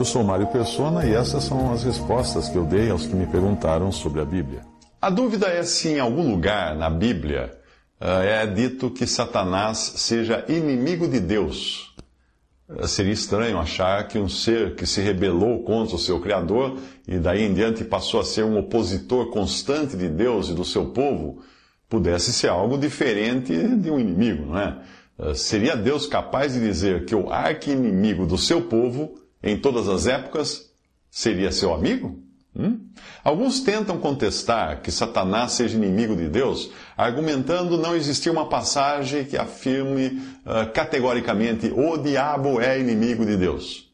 Eu sou Mário Persona e essas são as respostas que eu dei aos que me perguntaram sobre a Bíblia. A dúvida é se em algum lugar na Bíblia uh, é dito que Satanás seja inimigo de Deus. Uh, seria estranho achar que um ser que se rebelou contra o seu Criador e daí em diante passou a ser um opositor constante de Deus e do seu povo pudesse ser algo diferente de um inimigo, não é? Uh, seria Deus capaz de dizer que o arqui-inimigo do seu povo em todas as épocas, seria seu amigo? Hum? Alguns tentam contestar que Satanás seja inimigo de Deus, argumentando não existir uma passagem que afirme uh, categoricamente o diabo é inimigo de Deus.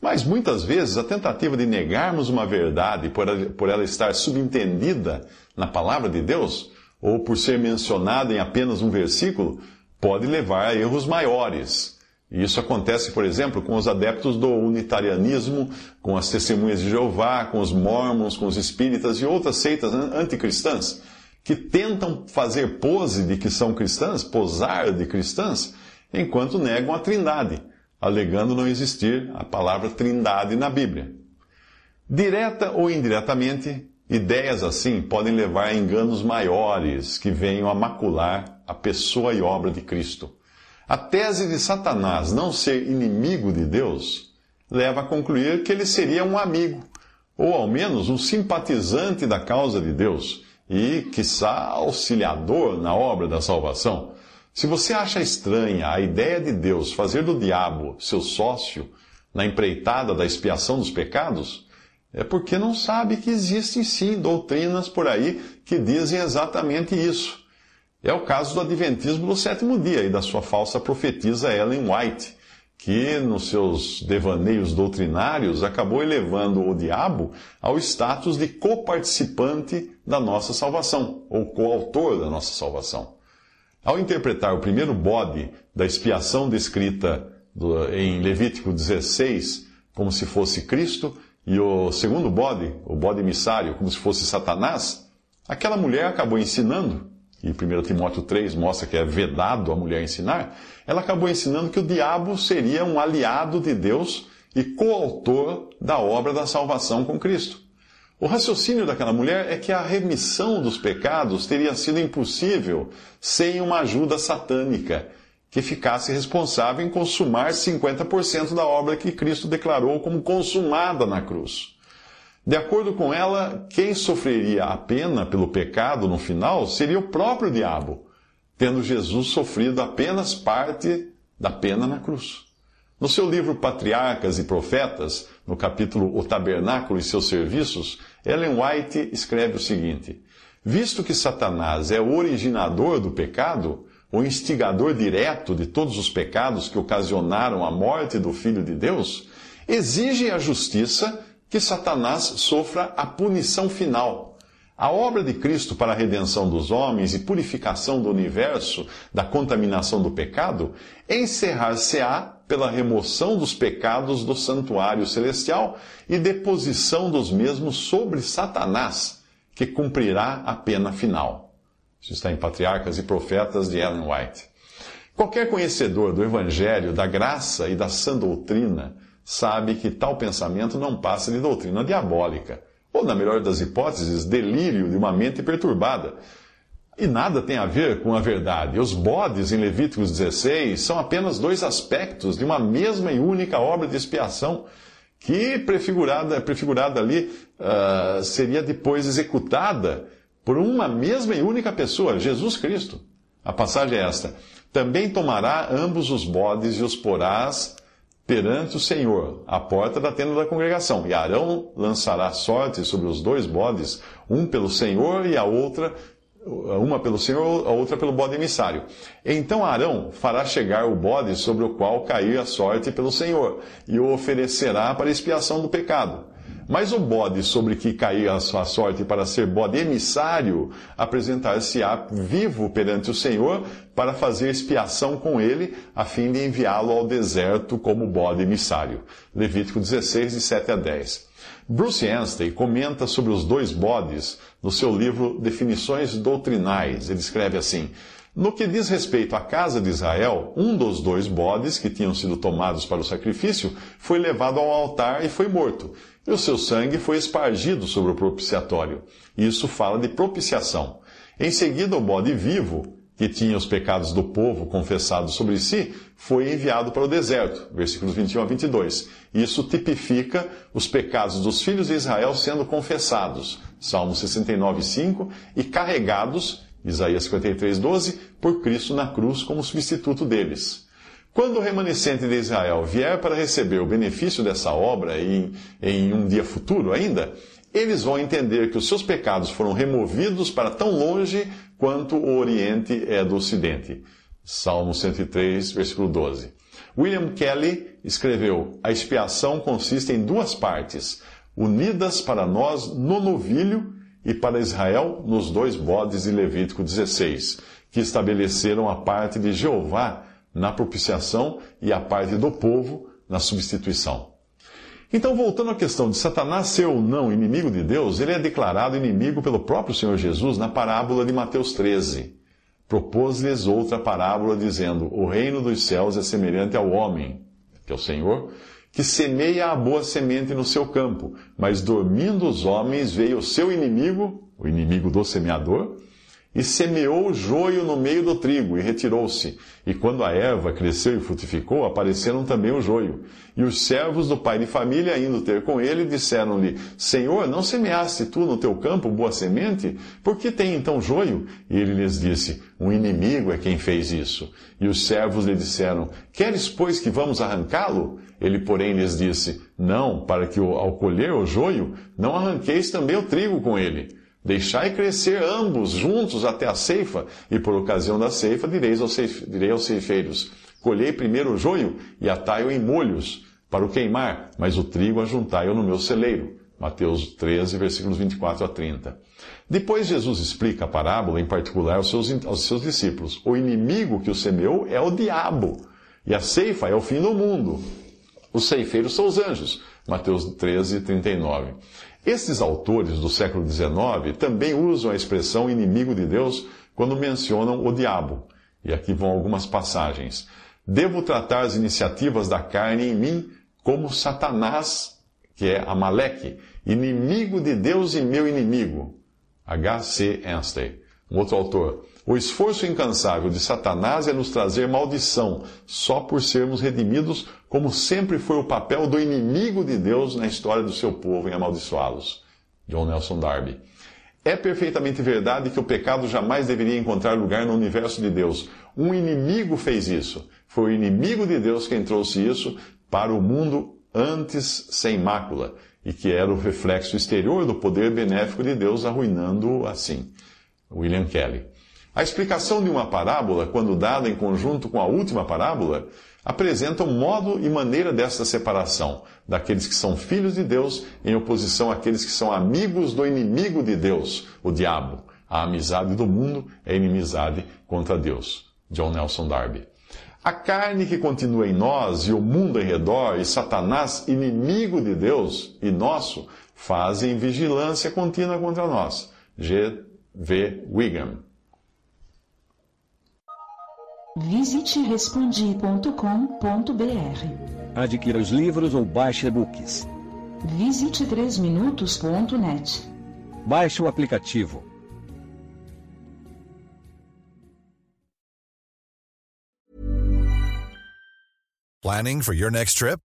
Mas muitas vezes a tentativa de negarmos uma verdade por ela, por ela estar subentendida na palavra de Deus, ou por ser mencionada em apenas um versículo, pode levar a erros maiores e isso acontece, por exemplo, com os adeptos do unitarianismo, com as testemunhas de Jeová, com os mormons, com os espíritas e outras seitas anticristãs, que tentam fazer pose de que são cristãs, posar de cristãs, enquanto negam a trindade, alegando não existir a palavra trindade na Bíblia. Direta ou indiretamente, ideias assim podem levar a enganos maiores que venham a macular a pessoa e obra de Cristo. A tese de Satanás não ser inimigo de Deus leva a concluir que ele seria um amigo, ou ao menos um simpatizante da causa de Deus e, quiçá, auxiliador na obra da salvação. Se você acha estranha a ideia de Deus fazer do diabo seu sócio na empreitada da expiação dos pecados, é porque não sabe que existem sim doutrinas por aí que dizem exatamente isso. É o caso do Adventismo do sétimo dia e da sua falsa profetisa Ellen White, que, nos seus devaneios doutrinários, acabou elevando o diabo ao status de coparticipante da nossa salvação, ou coautor da nossa salvação. Ao interpretar o primeiro bode da expiação descrita em Levítico 16 como se fosse Cristo, e o segundo bode, o bode emissário, como se fosse Satanás, aquela mulher acabou ensinando e 1 Timóteo 3 mostra que é vedado a mulher ensinar, ela acabou ensinando que o diabo seria um aliado de Deus e coautor da obra da salvação com Cristo. O raciocínio daquela mulher é que a remissão dos pecados teria sido impossível sem uma ajuda satânica que ficasse responsável em consumar 50% da obra que Cristo declarou como consumada na cruz. De acordo com ela, quem sofreria a pena pelo pecado no final seria o próprio diabo, tendo Jesus sofrido apenas parte da pena na cruz. No seu livro Patriarcas e Profetas, no capítulo O Tabernáculo e seus Serviços, Ellen White escreve o seguinte: Visto que Satanás é o originador do pecado, o instigador direto de todos os pecados que ocasionaram a morte do Filho de Deus, exige a justiça que Satanás sofra a punição final. A obra de Cristo para a redenção dos homens e purificação do universo da contaminação do pecado encerrar-se-á pela remoção dos pecados do santuário celestial e deposição dos mesmos sobre Satanás, que cumprirá a pena final. Isso está em Patriarcas e Profetas de Ellen White. Qualquer conhecedor do Evangelho, da graça e da sã doutrina sabe que tal pensamento não passa de doutrina diabólica, ou, na melhor das hipóteses, delírio de uma mente perturbada. E nada tem a ver com a verdade. Os bodes em Levíticos 16 são apenas dois aspectos de uma mesma e única obra de expiação, que, prefigurada, prefigurada ali, uh, seria depois executada por uma mesma e única pessoa, Jesus Cristo. A passagem é esta: Também tomará ambos os bodes e os porás perante o Senhor, à porta da tenda da congregação. E Arão lançará sorte sobre os dois bodes, um pelo Senhor e a outra uma pelo Senhor, a outra pelo bode emissário. Então Arão fará chegar o bode sobre o qual cair a sorte pelo Senhor, e o oferecerá para expiação do pecado. Mas o bode sobre que cair a sua sorte para ser bode emissário, apresentar-se-á vivo perante o Senhor para fazer expiação com ele, a fim de enviá-lo ao deserto como bode emissário. Levítico 16, de 7 a 10. Bruce Anstey comenta sobre os dois bodes no seu livro Definições Doutrinais. Ele escreve assim: No que diz respeito à casa de Israel, um dos dois bodes que tinham sido tomados para o sacrifício foi levado ao altar e foi morto, e o seu sangue foi espargido sobre o propiciatório. Isso fala de propiciação. Em seguida, o bode vivo que tinha os pecados do povo confessados sobre si, foi enviado para o deserto. Versículos 21 a 22. Isso tipifica os pecados dos filhos de Israel sendo confessados. Salmo 69, 5. E carregados, Isaías 53, 12, por Cristo na cruz como substituto deles. Quando o remanescente de Israel vier para receber o benefício dessa obra em, em um dia futuro ainda, eles vão entender que os seus pecados foram removidos para tão longe quanto o Oriente é do Ocidente. Salmo 103, versículo 12. William Kelly escreveu: A expiação consiste em duas partes, unidas para nós no novilho e para Israel nos dois bodes de Levítico 16, que estabeleceram a parte de Jeová na propiciação e a parte do povo na substituição. Então, voltando à questão de Satanás ser ou não inimigo de Deus, ele é declarado inimigo pelo próprio Senhor Jesus na parábola de Mateus 13. Propôs-lhes outra parábola, dizendo: O reino dos céus é semelhante ao homem, que é o Senhor, que semeia a boa semente no seu campo. Mas dormindo os homens, veio o seu inimigo, o inimigo do semeador, e semeou o joio no meio do trigo, e retirou-se. E quando a erva cresceu e frutificou, apareceram também o joio. E os servos do pai de família, indo ter com ele, disseram-lhe: Senhor, não semeaste tu no teu campo boa semente? Por que tem então joio? E ele lhes disse: Um inimigo é quem fez isso. E os servos lhe disseram: Queres, pois, que vamos arrancá-lo? Ele, porém, lhes disse: Não, para que ao colher o joio, não arranqueis também o trigo com ele. Deixai crescer ambos juntos até a ceifa, e por ocasião da ceifa direis aos direi aos ceifeiros: Colhei primeiro o joio e atai-o em molhos, para o queimar, mas o trigo ajuntai-o no meu celeiro. Mateus 13, versículos 24 a 30. Depois Jesus explica a parábola, em particular aos seus, aos seus discípulos. O inimigo que o semeou é o diabo, e a ceifa é o fim do mundo. Os ceifeiros são os anjos. Mateus 13, 39. Estes autores do século XIX também usam a expressão inimigo de Deus quando mencionam o diabo. E aqui vão algumas passagens. Devo tratar as iniciativas da carne em mim como Satanás, que é Amaleque, inimigo de Deus e meu inimigo. H.C. Anstey. Um outro autor. O esforço incansável de Satanás é nos trazer maldição, só por sermos redimidos, como sempre foi o papel do inimigo de Deus na história do seu povo em amaldiçoá-los. John Nelson Darby. É perfeitamente verdade que o pecado jamais deveria encontrar lugar no universo de Deus. Um inimigo fez isso. Foi o inimigo de Deus quem trouxe isso para o mundo antes sem mácula, e que era o reflexo exterior do poder benéfico de Deus, arruinando-o assim. William Kelly. A explicação de uma parábola, quando dada em conjunto com a última parábola, apresenta o modo e maneira desta separação daqueles que são filhos de Deus em oposição àqueles que são amigos do inimigo de Deus, o diabo. A amizade do mundo é inimizade contra Deus. John Nelson Darby. A carne que continua em nós e o mundo em redor e Satanás, inimigo de Deus e nosso, fazem vigilância contínua contra nós. G. V. Wiggum. Visite respondi.com.br. Adquira os livros ou baixe e-books. Visite 3minutos.net. Baixe o aplicativo. Planning for your next trip?